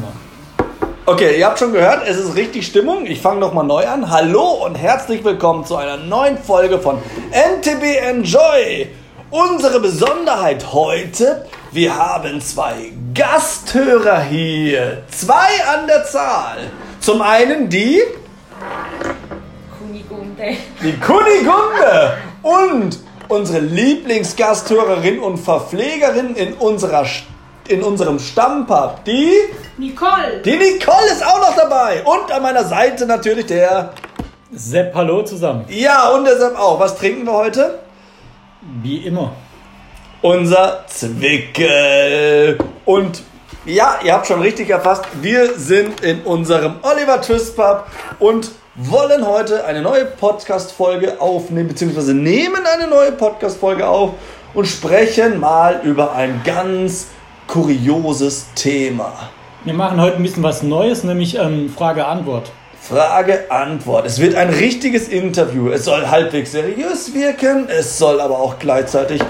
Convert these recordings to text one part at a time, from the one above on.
nochmal. Okay, ihr habt schon gehört, es ist richtig Stimmung. Ich fange nochmal neu an. Hallo und herzlich willkommen zu einer neuen Folge von NTB Enjoy. Unsere Besonderheit heute, wir haben zwei Gasthörer hier. Zwei an der Zahl. Zum einen die, Kunigunde. die Kunigunde und unsere Lieblingsgasthörerin und Verpflegerin in, unserer, St- in unserem Stammpub, die... Nicole. Die Nicole ist auch noch dabei. Und an meiner Seite natürlich der. Sepp, hallo zusammen. Ja, und deshalb auch. Was trinken wir heute? Wie immer. Unser Zwickel. Und ja, ihr habt schon richtig erfasst. Wir sind in unserem Oliver Twist Pub und wollen heute eine neue Podcast-Folge aufnehmen, beziehungsweise nehmen eine neue Podcast-Folge auf und sprechen mal über ein ganz kurioses Thema. Wir machen heute ein bisschen was Neues, nämlich ähm, Frage-Antwort. Frage, Antwort. Es wird ein richtiges Interview. Es soll halbwegs seriös wirken, es soll aber auch gleichzeitig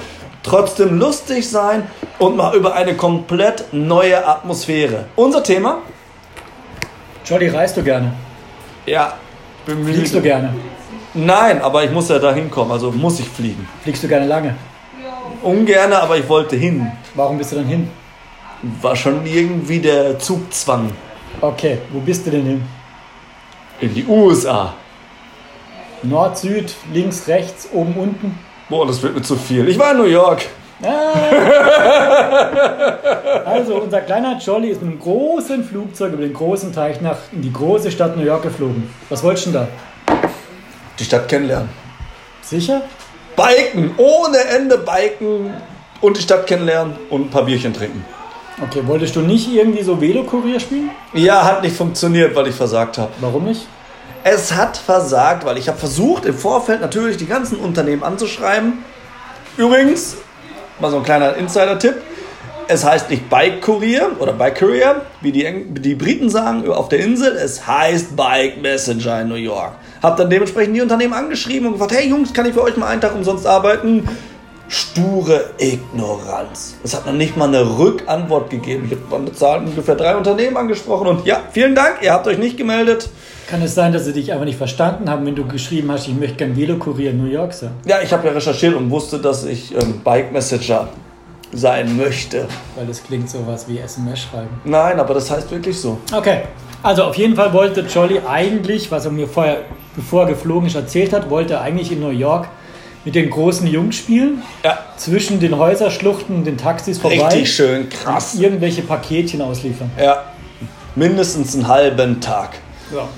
trotzdem lustig sein und mal über eine komplett neue Atmosphäre. Unser Thema? Jolly, reist du gerne? Ja. bin Fliegst du gerne? Nein, aber ich muss ja da hinkommen, also muss ich fliegen. Fliegst du gerne lange? Ungerne, aber ich wollte hin. Warum bist du dann hin? War schon irgendwie der Zugzwang Okay, wo bist du denn hin? in die USA. Nord, Süd, links, rechts, oben, unten? Boah, das wird mir zu viel. Ich war in New York. Also, unser kleiner Jolly ist mit einem großen Flugzeug über den großen Teich nach in die große Stadt New York geflogen. Was wolltest du denn da? Die Stadt kennenlernen. Sicher? Biken, ohne Ende biken und die Stadt kennenlernen und ein paar Bierchen trinken. Okay, wolltest du nicht irgendwie so Velokurier spielen? Ja, hat nicht funktioniert, weil ich versagt habe. Warum nicht? Es hat versagt, weil ich habe versucht, im Vorfeld natürlich die ganzen Unternehmen anzuschreiben. Übrigens, mal so ein kleiner Insider-Tipp. Es heißt nicht Bike Courier oder Bike Courier, wie die, Eng die Briten sagen auf der Insel. Es heißt Bike Messenger in New York. Hab dann dementsprechend die Unternehmen angeschrieben und gefragt, hey Jungs, kann ich für euch mal einen Tag umsonst arbeiten? Sture Ignoranz. Es hat noch nicht mal eine Rückantwort gegeben. Ich habe Zahl ungefähr drei Unternehmen angesprochen und ja, vielen Dank, ihr habt euch nicht gemeldet. Kann es sein, dass sie dich einfach nicht verstanden haben, wenn du geschrieben hast, ich möchte gern Velokurier in New York sein? Ja, ich habe ja recherchiert und wusste, dass ich ähm, Bike Messenger sein möchte. Weil das klingt sowas wie SMS schreiben. Nein, aber das heißt wirklich so. Okay, also auf jeden Fall wollte Jolly eigentlich, was er mir vorher, bevor er geflogen ist, erzählt hat, wollte er eigentlich in New York mit den großen Jungs spielen, Ja, zwischen den Häuserschluchten und den Taxis vorbei richtig schön, krass. und irgendwelche Paketchen ausliefern. Ja, mindestens einen halben Tag. Ja.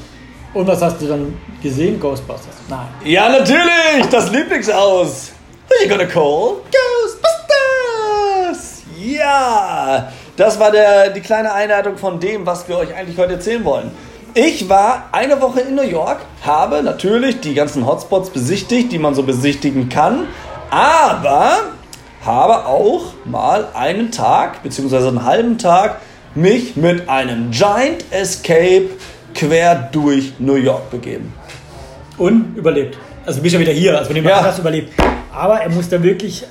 Und was hast du dann gesehen? Ghostbusters? Nein. Ja, natürlich, das Lieblingshaus. Who you gonna call? Ghostbusters! Ja, das war der, die kleine Einleitung von dem, was wir euch eigentlich heute erzählen wollen. Ich war eine Woche in New York, habe natürlich die ganzen Hotspots besichtigt, die man so besichtigen kann, aber habe auch mal einen Tag, beziehungsweise einen halben Tag, mich mit einem Giant Escape quer durch New York begeben. Und überlebt. Also du bist ja wieder hier, also von dem Ja. hast du überlebt. Aber er musste wirklich.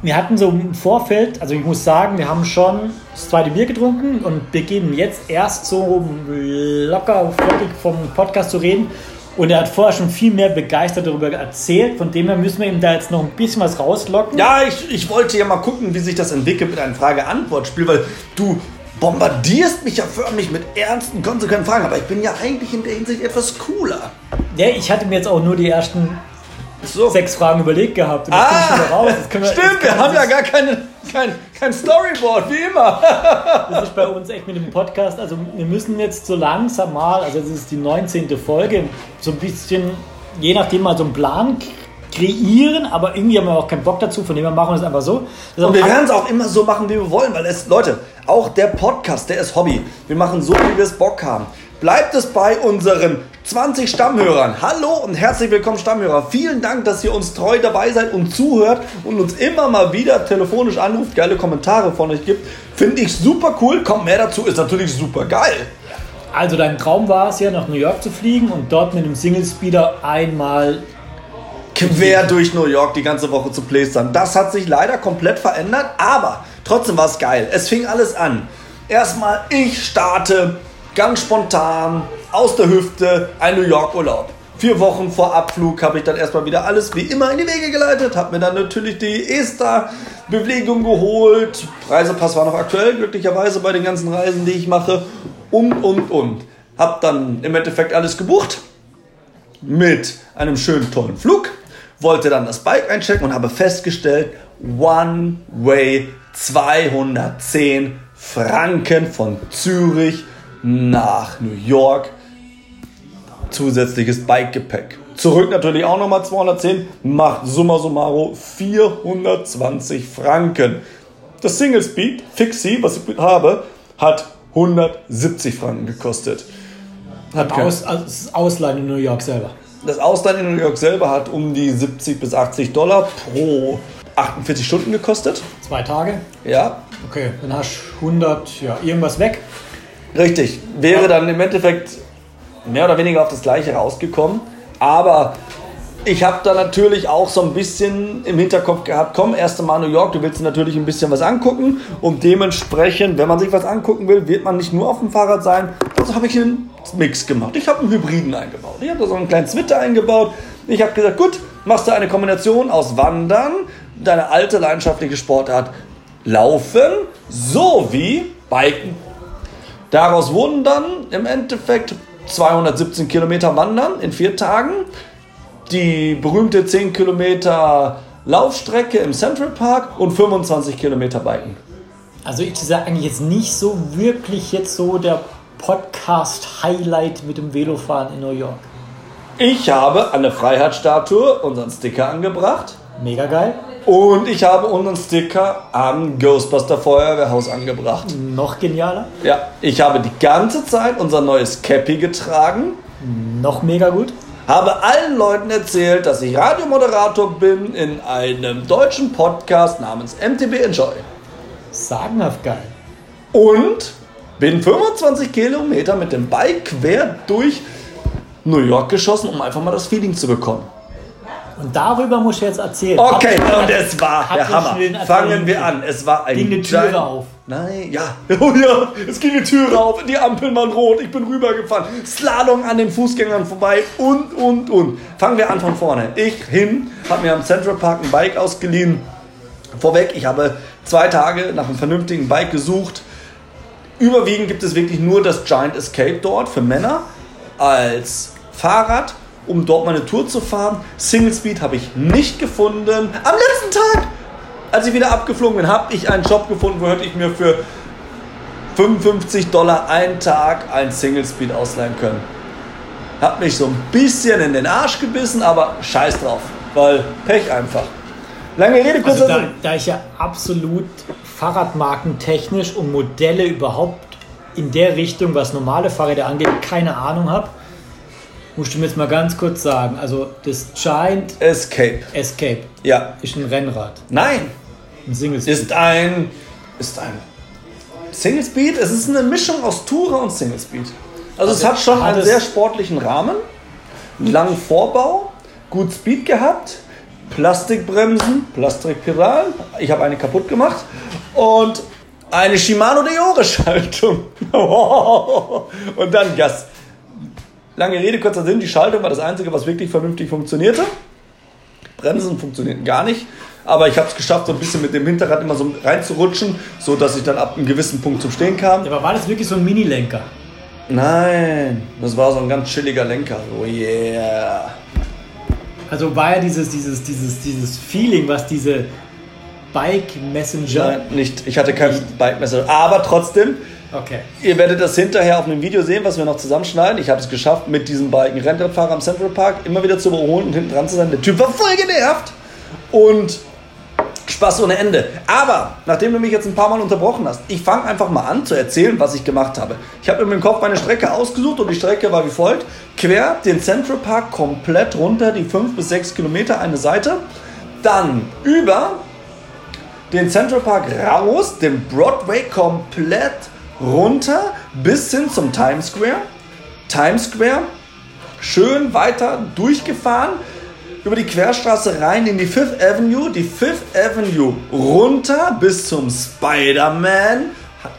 Wir hatten so im Vorfeld, also ich muss sagen, wir haben schon das zweite Bier getrunken und beginnen jetzt erst so locker flockig vom Podcast zu reden. Und er hat vorher schon viel mehr begeistert darüber erzählt. Von dem her müssen wir ihm da jetzt noch ein bisschen was rauslocken. Ja, ich, ich wollte ja mal gucken, wie sich das entwickelt mit einem Frage-Antwort-Spiel, weil du bombardierst mich ja förmlich mit ernsten, konsequenten Fragen, aber ich bin ja eigentlich in der Hinsicht etwas cooler. Ja, ich hatte mir jetzt auch nur die ersten So. sechs Fragen überlegt gehabt. Ah, wir- stimmt, wir haben ja gar keine, kein, kein Storyboard, wie immer. Das ist bei uns echt mit dem Podcast. Also wir müssen jetzt so langsam mal, also das ist die 19. Folge, so ein bisschen, je nachdem mal so einen Plan kreieren, aber irgendwie haben wir auch keinen Bock dazu, von dem her machen wir es einfach so. Das Und wir werden es auch immer so machen, wie wir wollen, weil es, Leute, auch der Podcast, der ist Hobby. Wir machen so, wie wir es Bock haben. Bleibt es bei unseren 20 Stammhörern. Hallo und herzlich willkommen, Stammhörer. Vielen Dank, dass ihr uns treu dabei seid und zuhört und uns immer mal wieder telefonisch anruft, geile Kommentare von euch gibt. Finde ich super cool. Kommt mehr dazu, ist natürlich super geil. also dein Traum war es ja, nach New York zu fliegen und dort mit einem Single-Speeder einmal quer durch New York die ganze Woche zu plästern. Das hat sich leider komplett verändert, aber trotzdem war es geil. Es fing alles an. Erstmal, ich starte ganz spontan aus der Hüfte ein New York Urlaub. Vier Wochen vor Abflug habe ich dann erstmal wieder alles wie immer in die Wege geleitet, habe mir dann natürlich die ESTA-Bewegung geholt. Reisepass war noch aktuell, glücklicherweise bei den ganzen Reisen, die ich mache. Und, und, und. Habe dann im Endeffekt alles gebucht mit einem schönen, tollen Flug. Wollte dann das Bike einchecken und habe festgestellt, One Way 210 Franken von Zürich nach New York zusätzliches Bikegepäck. Zurück natürlich auch nochmal 210, macht summa summarum 420 Franken. Das Single Speed Fixie, was ich habe, hat 170 Franken gekostet. Hat Aus, das Ausleihen in New York selber. Das Ausleihen in New York selber hat um die 70 bis 80 Dollar pro 48 Stunden gekostet. Zwei Tage? Ja. Okay, dann hast du 100, ja, irgendwas weg. Richtig. Wäre dann im Endeffekt mehr oder weniger auf das gleiche rausgekommen. Aber ich habe da natürlich auch so ein bisschen im Hinterkopf gehabt, komm, erst Mal New York, du willst dir natürlich ein bisschen was angucken und dementsprechend, wenn man sich was angucken will, wird man nicht nur auf dem Fahrrad sein. Also habe ich einen Mix gemacht. Ich habe einen Hybriden eingebaut. Ich habe da so einen kleinen Zwitter eingebaut. Ich habe gesagt, gut, machst du eine Kombination aus Wandern, deine alte leidenschaftliche Sportart Laufen sowie Biken. Daraus wurden dann im Endeffekt 217 Kilometer Wandern in vier Tagen, die berühmte 10 Kilometer Laufstrecke im Central Park und 25 Kilometer Biken. Also ich sage eigentlich jetzt nicht so wirklich jetzt so der Podcast-Highlight mit dem Velofahren in New York. Ich habe an der Freiheitsstatue unseren Sticker angebracht. Mega geil. Und ich habe unseren Sticker am Ghostbuster Feuerwehrhaus angebracht. Noch genialer. Ja, ich habe die ganze Zeit unser neues Cappy getragen. Noch mega gut. Habe allen Leuten erzählt, dass ich Radiomoderator bin in einem deutschen Podcast namens MTB Enjoy. Sagenhaft geil. Und bin 25 Kilometer mit dem Bike quer durch New York geschossen, um einfach mal das Feeling zu bekommen. Und darüber muss ich jetzt erzählen. Okay, Hab- und es war der Hammer. Fangen wir an. Es war ein Ging eine Türe Giant- auf. Nein, ja. Oh ja, es ging die Türe auf, die Ampeln waren rot, ich bin rübergefahren. Slalom an den Fußgängern vorbei und, und, und. Fangen wir an von vorne. Ich hin, habe mir am Central Park ein Bike ausgeliehen. Vorweg, ich habe zwei Tage nach einem vernünftigen Bike gesucht. Überwiegend gibt es wirklich nur das Giant Escape dort für Männer als Fahrrad, um dort meine Tour zu fahren. Single Speed habe ich nicht gefunden. Am letzten Tag, als ich wieder abgeflogen bin, habe ich einen Job gefunden, wo hätte ich mir für 55 Dollar einen Tag ein Single Speed ausleihen können. Hab mich so ein bisschen in den Arsch gebissen, aber scheiß drauf, weil Pech einfach. Lange Rede, kurzer Also da, Sinn. da ich ja absolut Fahrradmarkentechnisch und Modelle überhaupt in der Richtung, was normale Fahrräder angeht, keine Ahnung habe, musst du mir jetzt mal ganz kurz sagen. Also das Giant Escape. Escape Ja. ist ein Rennrad, Nein, ein Single ist ein ist ein Single Speed. Es ist eine Mischung aus Tourer und Single Speed. Also, es Also hat schon hat einen es- sehr sportlichen Rahmen, einen langen Vorbau, gut Speed gehabt, Plastikbremsen, Plastikpedalen. Ich habe eine kaputt gemacht und eine Shimano Deore Schaltung. und dann Gas. Lange Rede, kurzer Sinn, die Schaltung war das Einzige, was wirklich vernünftig funktionierte. Bremsen funktionierten gar nicht. Aber ich habe es geschafft, so ein bisschen mit dem Hinterrad immer so reinzurutschen, so dass ich dann ab einem gewissen Punkt zum Stehen kam. Aber war das wirklich so ein Mini-Lenker? Nein, das war so ein ganz chilliger Lenker. Oh yeah. Also war ja dieses, dieses, dieses, dieses Feeling, was diese Bike Messenger. Nein, nicht. Ich hatte kein Bike Messer. Aber trotzdem, Okay. ihr werdet das hinterher auf einem Video sehen, was wir noch zusammenschneiden. Ich habe es geschafft, mit diesem einen Rennradfahrer am Central Park immer wieder zu überholen und hinten dran zu sein. Der Typ war voll genervt. Und Spaß ohne Ende. Aber, nachdem du mich jetzt ein paar Mal unterbrochen hast, ich fange einfach mal an zu erzählen, was ich gemacht habe. Ich habe in meinem Kopf meine Strecke ausgesucht und die Strecke war wie folgt. Quer den Central Park komplett runter, die 5 bis 6 Kilometer eine Seite. Dann über den Central Park raus, den Broadway komplett runter bis hin zum Times Square. Times Square schön weiter durchgefahren, über die Querstraße rein in die Fifth Avenue, die Fifth Avenue runter bis zum Spider-Man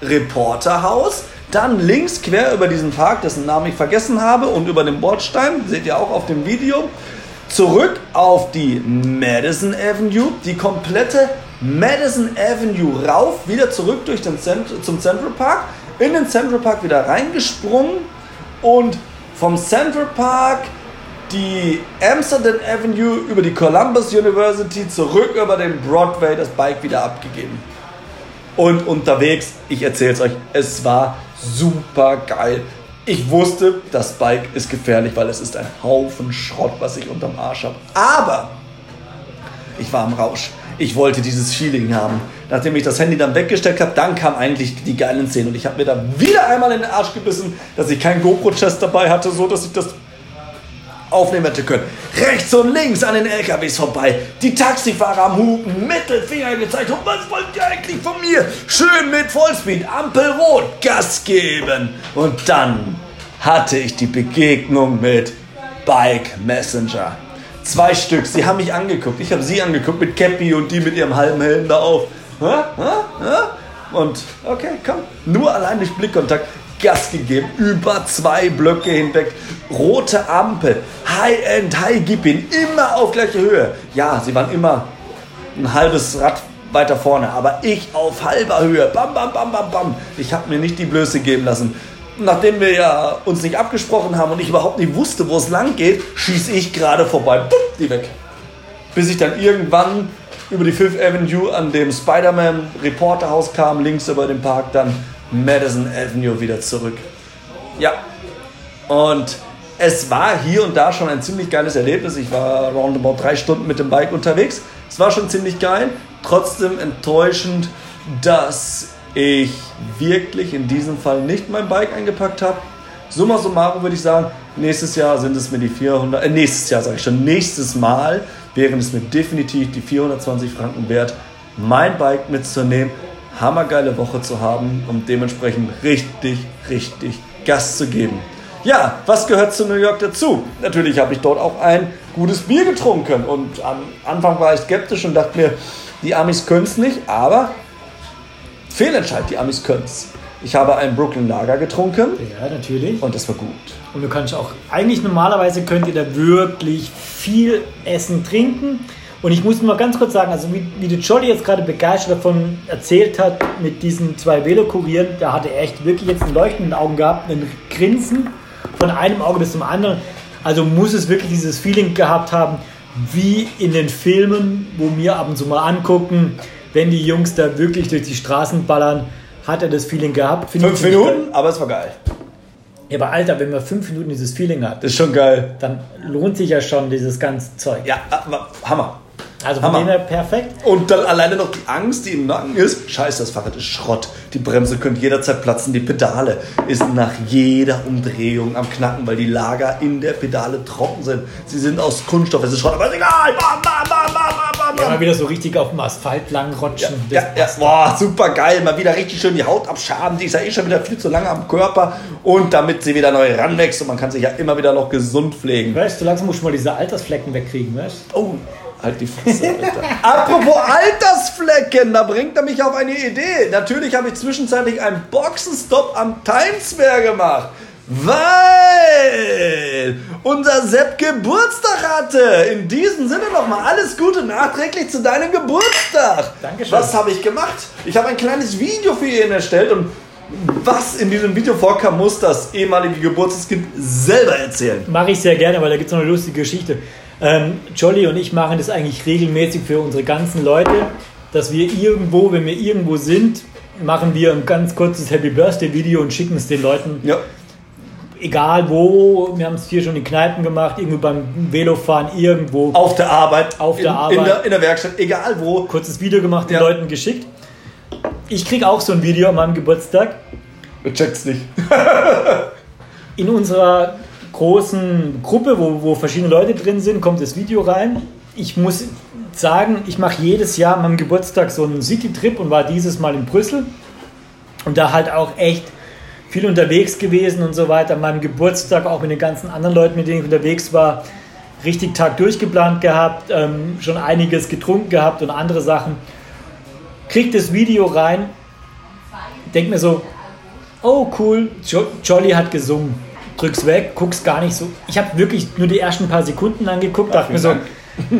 Reporterhaus, dann links quer über diesen Park, dessen Namen ich vergessen habe, und über den Bordstein, seht ihr auch auf dem Video, zurück auf die Madison Avenue, die komplette Madison Avenue rauf, wieder zurück durch den Cent zum Central Park, in den Central Park wieder reingesprungen und vom Central Park die Amsterdam Avenue über die Columbus University zurück über den Broadway das Bike wieder abgegeben. Und unterwegs, ich erzähle es euch, es war super geil. Ich wusste, das Bike ist gefährlich, weil es ist ein Haufen Schrott, was ich unterm Arsch habe. Aber ich war im Rausch. Ich wollte dieses Feeling haben. Nachdem ich das Handy dann weggesteckt habe, dann kam eigentlich die geilen Szenen. Und ich habe mir da wieder einmal in den Arsch gebissen, dass ich keinen GoPro-Chest dabei hatte, so dass ich das aufnehmen hätte können. Rechts und links an den LKWs vorbei. Die Taxifahrer am Hupen, Mittelfinger gezeigt. Und was wollt ihr eigentlich von mir? Schön mit Vollspeed, Ampel rot, Gas geben. Und dann hatte ich die Begegnung mit Bike Messenger. Zwei Stück, sie haben mich angeguckt. Ich habe sie angeguckt mit Cappy und die mit ihrem halben Helm da auf. Und okay, komm. Nur allein durch Blickkontakt Gas gegeben, über zwei Blöcke hinweg, rote Ampel, High-End, High-Gib-In, immer auf gleicher Höhe. Ja, sie waren immer ein halbes Rad weiter vorne, aber ich auf halber Höhe, bam, bam, bam, bam, bam. Ich habe mir nicht die Blöße geben lassen. Nachdem wir ja uns nicht abgesprochen haben und ich überhaupt nicht wusste, wo es lang geht, schieße ich gerade vorbei, bumm, die weg. Bis ich dann irgendwann über die Fifth Avenue an dem Spider-Man Reporterhaus kam, links über den Park dann Madison Avenue wieder zurück. Ja, und es war hier und da schon ein ziemlich geiles Erlebnis. Ich war roundabout drei Stunden mit dem Bike unterwegs. Es war schon ziemlich geil. Trotzdem enttäuschend, dass ich wirklich in diesem Fall nicht mein Bike eingepackt habe. Summa summarum würde ich sagen, nächstes Jahr sind es mir die 400, äh, nächstes Jahr sage ich schon, nächstes Mal wären es mir definitiv die 420 Franken wert, mein Bike mitzunehmen hammergeile Woche zu haben und dementsprechend richtig, richtig Gas zu geben. Ja, was gehört zu New York dazu? Natürlich habe ich dort auch ein gutes Bier getrunken und am Anfang war ich skeptisch und dachte mir, die Amis können es nicht, aber Fehlentscheid, die Amis können es. Ich habe ein Brooklyn Lager getrunken. Ja, natürlich. Und das war gut. Und du kannst auch, eigentlich normalerweise könnt ihr da wirklich viel essen, trinken. Und ich muss mal ganz kurz sagen, also wie, wie der Jolly jetzt gerade begeistert davon erzählt hat, mit diesen zwei Velokurieren, da hat er echt wirklich jetzt ein Leuchten in den Augen gehabt, ein Grinsen von einem Auge bis zum anderen. Also muss es wirklich dieses Feeling gehabt haben, wie in den Filmen, wo wir ab und zu mal angucken, wenn die Jungs da wirklich durch die Straßen ballern, hat er das Feeling gehabt. Find fünf Minuten, aber es war geil. Ja, aber Alter, wenn man fünf Minuten dieses Feeling hat, das ist schon geil. Dann lohnt sich ja schon dieses ganze Zeug. Ja, Hammer. Also von dem her perfekt. Und dann alleine noch die Angst, die im Nacken ist. Scheiße, das Fahrrad ist Schrott. Die Bremse könnte jederzeit platzen. Die Pedale ist nach jeder Umdrehung am Knacken, weil die Lager in der Pedale trocken sind. Sie sind aus Kunststoff, es ist Schrott, aber ist egal. Bam, bam, bam, bam, bam, bam. Ja, mal wieder so richtig auf dem Asphalt langrotschen. Ja, ja, ja. Boah, super geil. Mal wieder richtig schön die Haut abschaben. Die ist ja eh schon wieder viel zu lange am Körper. Und damit sie wieder neu ranwächst und man kann sich ja immer wieder noch gesund pflegen. Weißt du, langsam musst du mal diese Altersflecken wegkriegen, weißt du? Oh. Halt die Fresse, Alter. Apropos Altersflecken, da bringt er mich auf eine Idee. Natürlich habe ich zwischenzeitlich einen Boxenstopp am Times Square gemacht. Weil unser Sepp Geburtstag hatte. In diesem Sinne nochmal alles Gute nachträglich zu deinem Geburtstag. Dankeschön. Was habe ich gemacht? Ich habe ein kleines Video für ihn erstellt und was in diesem Video vorkam, muss das ehemalige Geburtstagskind selber erzählen. Mache ich sehr gerne, weil da gibt es noch eine lustige Geschichte. Ähm, Jolly und ich machen das eigentlich regelmäßig für unsere ganzen Leute, dass wir irgendwo, wenn wir irgendwo sind, machen wir ein ganz kurzes Happy Birthday Video und schicken es den Leuten. Ja. Egal wo, wir haben es hier schon in Kneipen gemacht, irgendwo beim Velofahren, irgendwo. Auf der Arbeit. Auf der in, Arbeit. In der, in der, Werkstatt, egal wo. Kurzes Video gemacht, den ja. Leuten geschickt. Ich kriege auch so ein Video an meinem Geburtstag. Du checkst nicht. in unserer großen Gruppe, wo, wo verschiedene Leute drin sind, kommt das Video rein. Ich muss sagen, ich mache jedes Jahr an meinem Geburtstag so einen City-Trip und war dieses Mal in Brüssel. Und da halt auch echt viel unterwegs gewesen und so weiter. An meinem Geburtstag auch mit den ganzen anderen Leuten, mit denen ich unterwegs war, richtig Tag durchgeplant gehabt, ähm, schon einiges getrunken gehabt und andere Sachen. Kriegt das Video rein, denk mir so, oh cool, jo Jolly hat gesungen. Drück's weg, guck's gar nicht so. Ich habe wirklich nur die ersten paar Sekunden angeguckt, dachte mir so,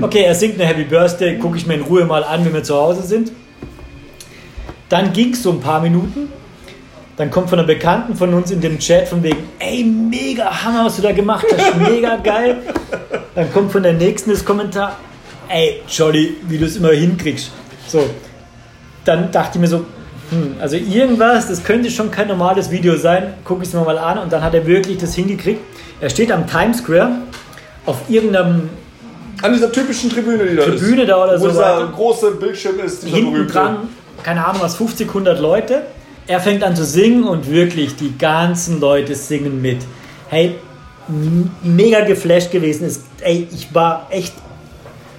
okay, er singt eine Happy Birthday, gucke ich mir in Ruhe mal an, wenn wir zu Hause sind. Dann ging's so ein paar Minuten. Dann kommt von einer Bekannten von uns in dem Chat von wegen, ey, mega Hammer, was du da gemacht hast, mega geil. Dann kommt von der nächsten das Kommentar, ey, Jolly, wie du es immer hinkriegst. So, dann dachte ich mir so, hm, also irgendwas, das könnte schon kein normales Video sein, gucke ich es mir mal an und dann hat er wirklich das hingekriegt. Er steht am Times Square auf irgendeinem An dieser typischen Tribüne, die da Tribüne ist. da oder wo so dieser weiter. große Bildschirm ist. Hinten berühmte. dran, keine Ahnung was, 50, 100 Leute. Er fängt an zu singen und wirklich die ganzen Leute singen mit. Hey, mega geflasht gewesen ist. Ey, ich war echt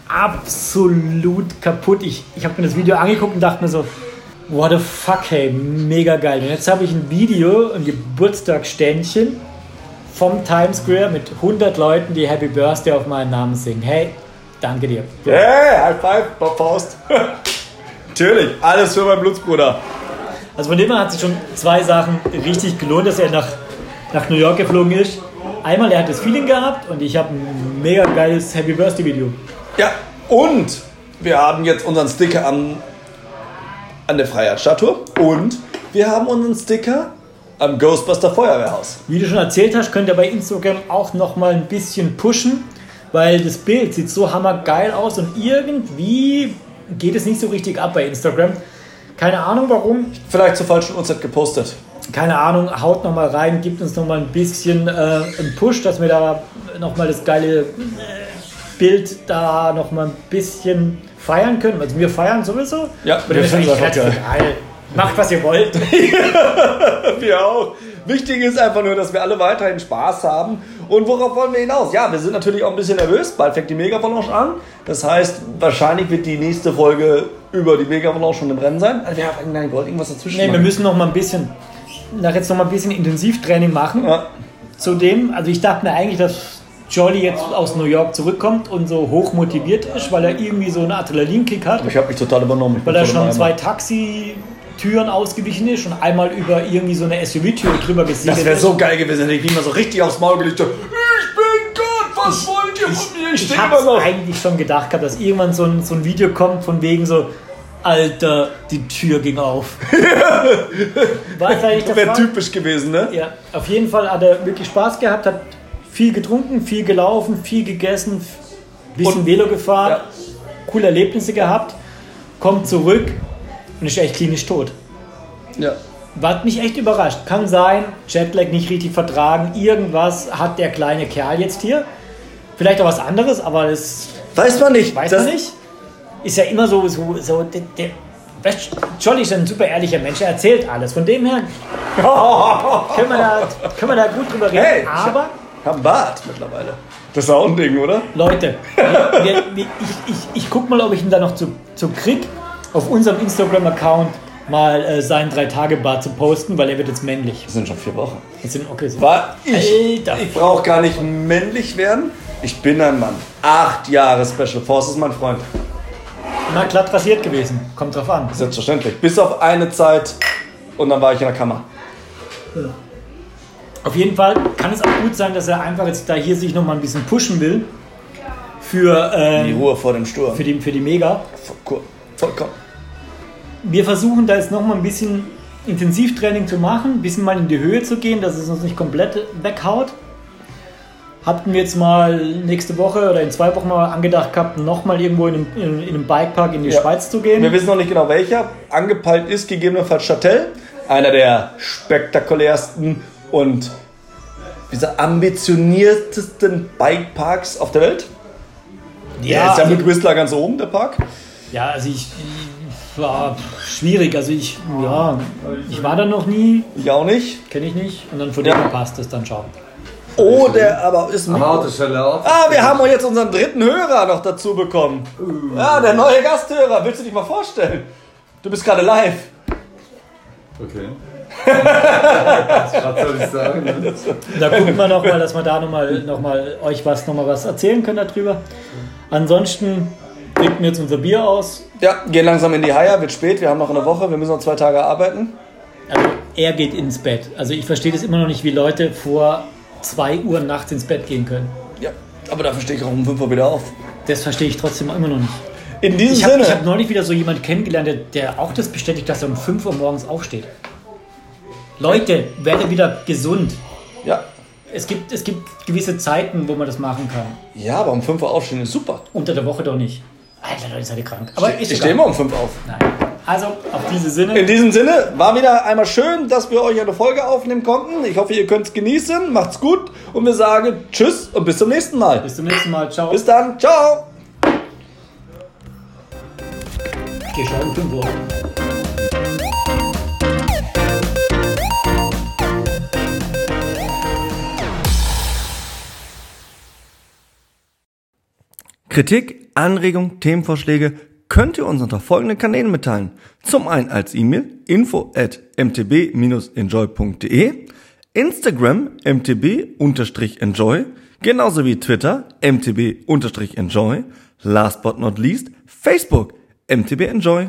absolut kaputt. Ich, ich habe mir das Video angeguckt und dachte mir so, what the fuck, hey, mega geil. Und jetzt habe ich ein Video, ein Geburtstagsständchen vom Times Square mit 100 Leuten, die Happy Birthday auf meinen Namen singen. Hey, danke dir. Hey, High Five, Bob Faust. Natürlich, alles für meinen Blutsbruder. Also von dem her hat sich schon zwei Sachen richtig gelohnt, dass er nach, nach New York geflogen ist. Einmal, er hat das Feeling gehabt und ich habe ein mega geiles Happy Birthday Video. Ja, und wir haben jetzt unseren Sticker am, an der Freiheitsstatue und wir haben unseren Sticker am Ghostbuster Feuerwehrhaus. Wie du schon erzählt hast, könnt ihr bei Instagram auch noch mal ein bisschen pushen, weil das Bild sieht so hammergeil aus und irgendwie geht es nicht so richtig ab bei Instagram. Keine Ahnung warum, Vielleicht zur falschen Uhrzeit gepostet. keine Ahnung, haut noch mal rein, gibt uns noch mal ein bisschen äh, einen Push, dass wir da noch mal das geile äh, Bild da noch mal ein bisschen feiern können. Also wir feiern sowieso. Ja, wir eigentlich einfach ganz egal. Macht was ihr wollt. Wir auch. Wichtig ist einfach nur, dass wir alle weiterhin Spaß haben. Und worauf wollen wir hinaus? Ja, wir sind natürlich auch ein bisschen nervös. Bald fängt die Mega-Avalanche an. Das heißt, wahrscheinlich wird die nächste Folge über die Mega-Avalanche schon im Rennen sein. Also wir haben gar nicht gewollt, irgendwas dazwischen Nee, wir machen. müssen noch mal ein bisschen, nach jetzt noch mal ein bisschen Intensivtraining machen. Ja. Zudem, also ich dachte mir eigentlich, dass Jolly jetzt aus New York zurückkommt und so hoch motiviert ist, weil er irgendwie so einen Adrenalinkick hat, Ich habe mich total übernommen. Ich weil er schon zwei Eimer. Taxitüren ausgewichen ist und einmal über irgendwie so eine SUV-Tür drüber gesegelt Das wäre so geil gewesen, hätte ich mich mal so richtig aufs Maul gelegt. Ich bin Gott, was wollt ihr von mir? Ich Ich stehe habe eigentlich schon gedacht gehabt, dass irgendwann so ein, so ein Video kommt von wegen so, Alter, die Tür ging auf. War es eigentlich der Wäre typisch gewesen, ne? Ja, auf jeden Fall hat er wirklich Spaß gehabt, hat viel getrunken, viel gelaufen, viel gegessen, bisschen Und- Velo gefahren, Ja. coole Erlebnisse gehabt, kommt zurück und ist echt klinisch tot. Ja. Hat mich echt überrascht. Kann sein, Jetlag nicht richtig vertragen, irgendwas hat der kleine Kerl jetzt hier. Vielleicht auch was anderes, aber das Weiß man nicht. weiß man nicht. Ist ja immer so, so, so der, der, weißt, Jolly ist ein super ehrlicher Mensch, er erzählt alles. Von dem her können wir da, können wir da gut drüber reden. Hey, aber Ich hab einen Bart mittlerweile. Das ist auch ein Ding, oder? Leute, wir, wir, ich, ich, ich guck mal, ob ich ihn da noch zu, zu krieg, auf unserem Instagram-Account mal äh, seinen Drei-Tage-Bart zu posten, weil er wird jetzt männlich. Das sind schon vier Wochen. Das sind, okay, so. War ich, Alter. ich brauche gar nicht männlich werden. Ich bin ein Mann. Acht Jahre Special Forces, mein Freund. Immer glatt rasiert gewesen. Kommt drauf an. Selbstverständlich. Bis auf eine Zeit und dann war ich in der Kammer. Auf jeden Fall kann es auch gut sein, dass er einfach jetzt da hier sich noch mal ein bisschen pushen will für, Die ähm, Ruhe vor dem Sturm. für, die, für die Mega. Voll- Vollkommen. Wir versuchen da jetzt noch mal ein bisschen Intensivtraining zu machen, ein bisschen mal in die Höhe zu gehen, dass es uns nicht komplett weghaut. Hatten wir jetzt mal nächste Woche oder in zwei Wochen mal angedacht gehabt, noch mal irgendwo in einem, in, in einem Bikepark in die Ja. Schweiz zu gehen. Wir wissen noch nicht genau welcher. Angepeilt ist gegebenenfalls Châtel. Einer der spektakulärsten und diese ambitioniertesten Bikeparks auf der Welt. Der ist ja also- mit Whistler ganz oben, der Park. Ja, also ich, ich war schwierig. Also ich, ja, ich war da noch nie, Ich auch nicht. kenne ich nicht. Und dann von Ja. dem passt es dann schon. Oh, der aber ist Am mit. Autostelle auf. Ah, wir haben auch jetzt unseren dritten Hörer noch dazu bekommen. Ja, der neue Gasthörer. Willst du dich mal vorstellen? Du bist gerade live. Okay. Was soll ich sagen? Ne? Da gucken wir nochmal, dass wir da nochmal noch mal euch was, noch mal was erzählen können darüber. Ansonsten trinken wir jetzt unser Bier aus. Ja, gehen langsam in die Haie. Wird spät. Wir haben noch eine Woche. Wir müssen noch zwei Tage arbeiten. Also er geht ins Bett. Also ich verstehe das immer noch nicht, wie Leute vor 2 Uhr nachts ins Bett gehen können. Ja, aber dafür stehe ich auch um 5 Uhr wieder auf. Das verstehe ich trotzdem immer noch nicht. In diesem Ich habe Sinne. hab neulich wieder so jemanden kennengelernt, der, der auch das bestätigt, dass er um 5 Uhr morgens aufsteht. Leute, werde wieder gesund. ja. Es gibt, es gibt gewisse Zeiten, wo man das machen kann. ja, aber um 5 Uhr aufstehen ist super. Unter der Woche doch nicht. Alter, Leute, seid ihr krank. Aber ich ist stehe immer um 5 auf. Nein. Also, auf diese Sinne. In diesem Sinne war wieder einmal schön, dass wir euch eine Folge aufnehmen konnten. Ich hoffe, ihr könnt es genießen. Macht's gut und wir sagen Tschüss und bis zum nächsten Mal. Bis zum nächsten Mal. Ciao. Bis dann. Ciao. Schon um 5 Uhr. Kritik, Anregung, Themenvorschläge könnt ihr uns unter folgenden Kanälen mitteilen. Zum einen als E-Mail info at mtb-enjoy.de, Instagram mtb-enjoy, genauso wie Twitter mtb-enjoy, last but not least Facebook mtb-enjoy.